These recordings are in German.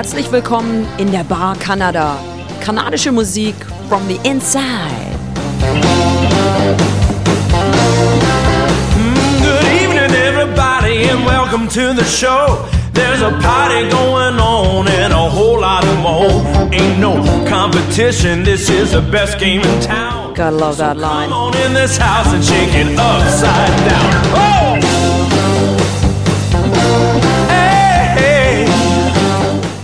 Herzlich willkommen in der Bar Kanada. Kanadische Musik from the inside. Good evening, everybody, and welcome to the show. There's a party going on and a whole lot more. Ain't no competition, this is the best game in town. Gotta love that line. Come on in this house and shake it upside down. Oh!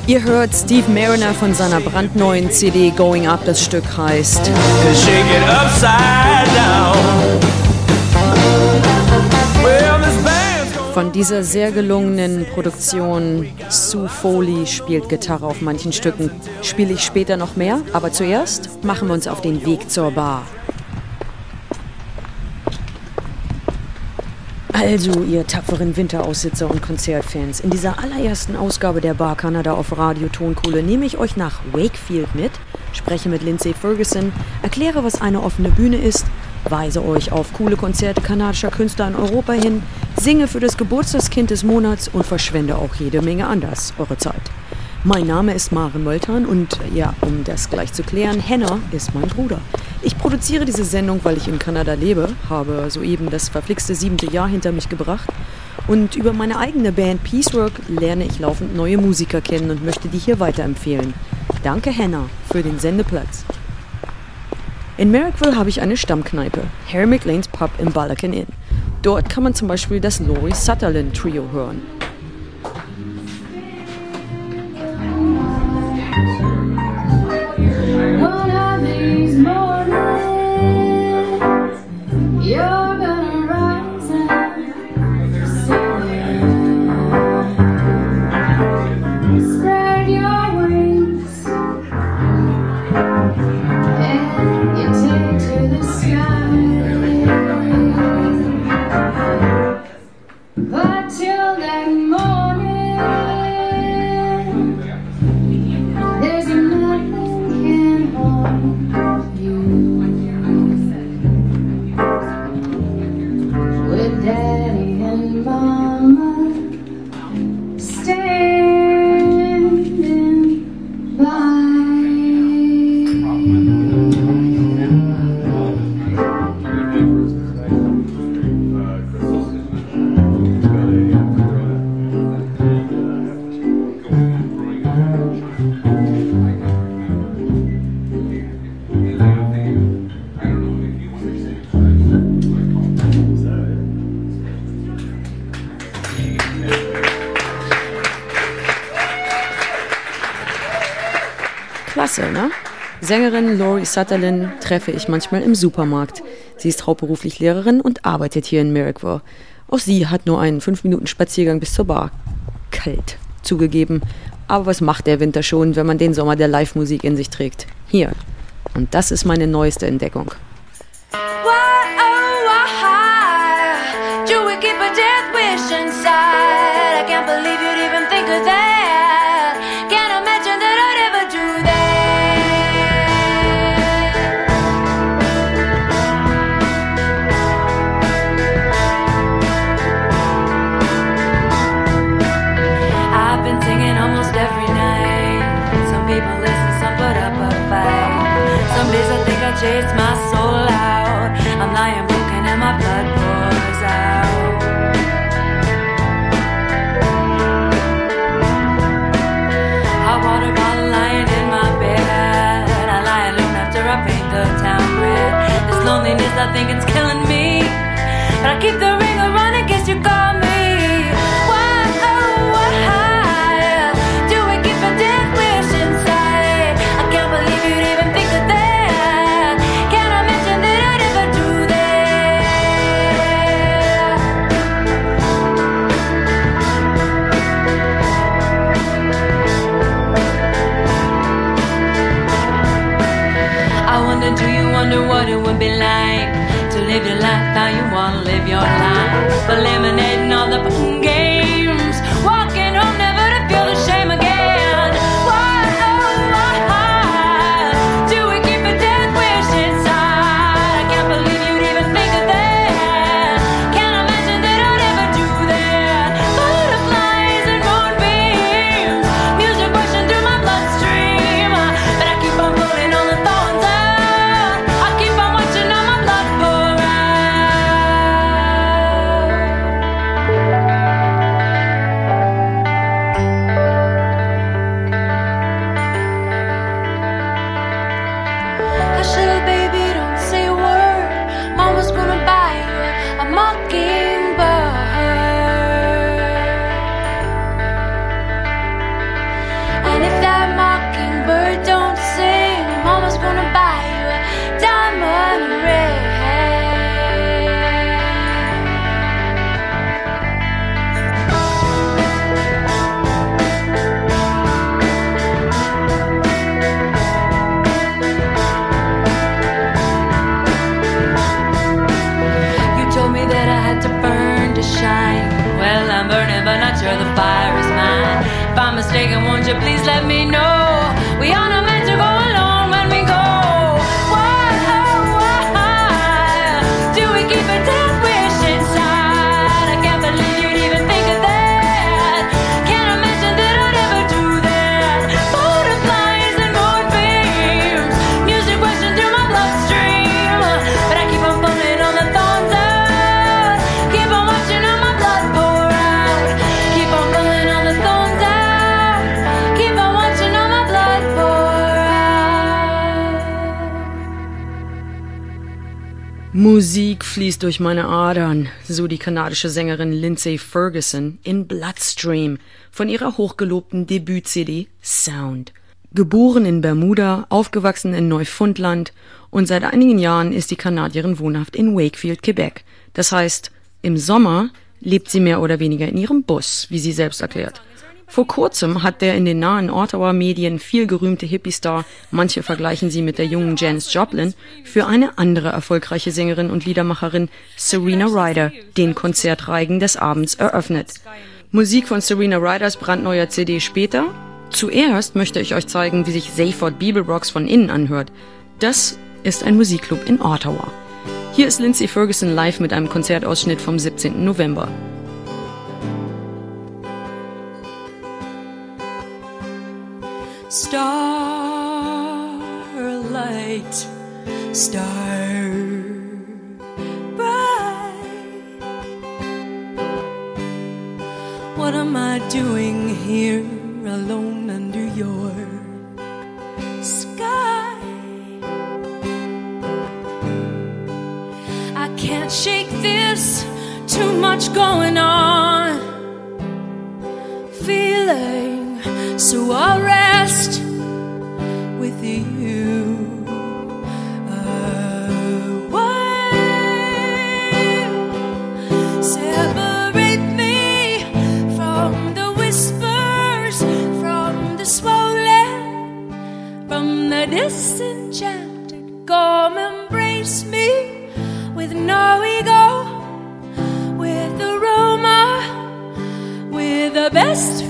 Ihr hört Steve Mariner von seiner brandneuen CD Going Up. Das Stück heißt Von dieser sehr gelungenen Produktion Sue Foley spielt Gitarre auf manchen Stücken. Spiele ich später noch mehr, aber zuerst machen wir uns auf den Weg zur Bar. Also, ihr tapferen Winteraussitzer und Konzertfans, in dieser allerersten Ausgabe der Bar Kanada auf Radio Tonkohle nehme ich euch nach Wakefield mit, spreche mit Lindsay Ferguson, erkläre, was eine offene Bühne ist, weise euch auf coole Konzerte kanadischer Künstler in Europa hin, singe für das Geburtstagskind des Monats und verschwende auch jede Menge anders eure Zeit. Mein Name ist Maren Moltan und ja, um das gleich zu klären, Henna ist mein Bruder. Ich produziere diese Sendung, weil ich in Kanada lebe, habe soeben das verflixte siebente Jahr hinter mich gebracht und über meine eigene Band Peacework lerne ich laufend neue Musiker kennen und möchte die hier weiterempfehlen. Danke Henna für den Sendeplatz. In Merrickville habe ich eine Stammkneipe, Harry McLean's Pub im Balakan Inn. Dort kann man zum Beispiel das Laurie Sutherland Trio hören. One of these Klasse, ne? Sängerin Laurie Sutherland treffe ich manchmal im Supermarkt. Sie ist hauptberuflich Lehrerin und arbeitet hier in Merrickville. Auch sie hat nur einen 5 Minuten Spaziergang bis zur Bar. Kalt, zugegeben. Aber was macht der Winter schon, wenn man den Sommer der Live-Musik in sich trägt? Hier. Und das ist meine neueste Entdeckung. Why, oh, why and my blood pours out. Hot water bottle lying in my bed. I lie alone after I paint the town red. This loneliness, I think it's killing me. But I keep the live your life how you want to live your life? Eliminating all the fun Musik fließt durch meine Adern, so die kanadische Sängerin Lindsay Ferguson in Bloodstream von ihrer hochgelobten Debüt-CD Sound. Geboren in Bermuda, aufgewachsen in Neufundland und seit einigen Jahren ist die Kanadierin wohnhaft in Wakefield, Quebec. Das heißt, im Sommer lebt sie mehr oder weniger in ihrem Bus, wie sie selbst erklärt. Vor kurzem hat der in den nahen Ottawa-Medien viel gerühmte Hippie-Star, manche vergleichen sie mit der jungen Janis Joplin, für eine andere erfolgreiche Sängerin und Liedermacherin, Serena Ryder, den Konzertreigen des Abends eröffnet. Musik von Serena Ryders brandneuer CD später. Zuerst möchte ich euch zeigen, wie sich Zayford Bibelrocks von innen anhört. Das ist ein Musikclub in Ottawa. Hier ist Lindsay Ferguson live mit einem Konzertausschnitt vom 17. November. Starlight, star bright. What am I doing here alone under your sky? I can't shake this, too much going on. Feeling so I'll rest with you. Away. Separate me from the whispers, from the swollen, from the disenchanted. Come embrace me with no ego, with aroma, with the best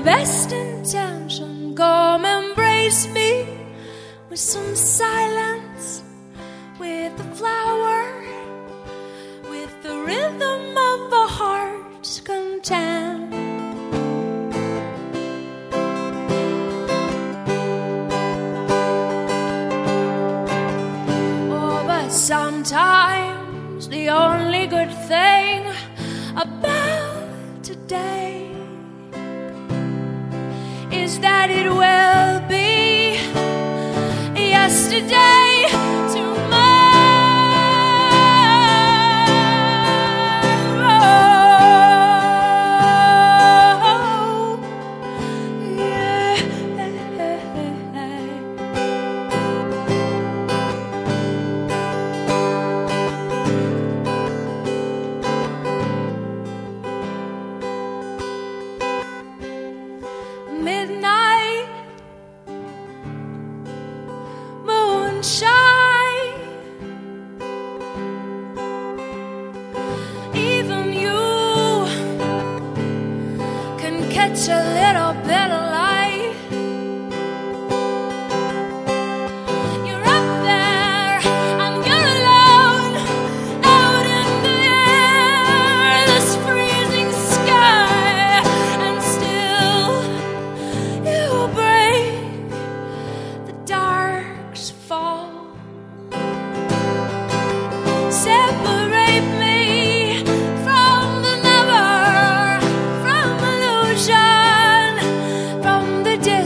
my best intention. Come embrace me with some silence, with the flower, with the rhythm of a heart's content. Oh, but sometimes the only good thing about today that it will be. Yesterday Shine.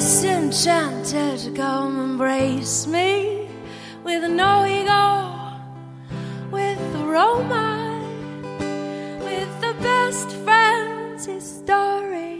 disenchanted, come embrace me with no ego, with aroma, with the best friends story.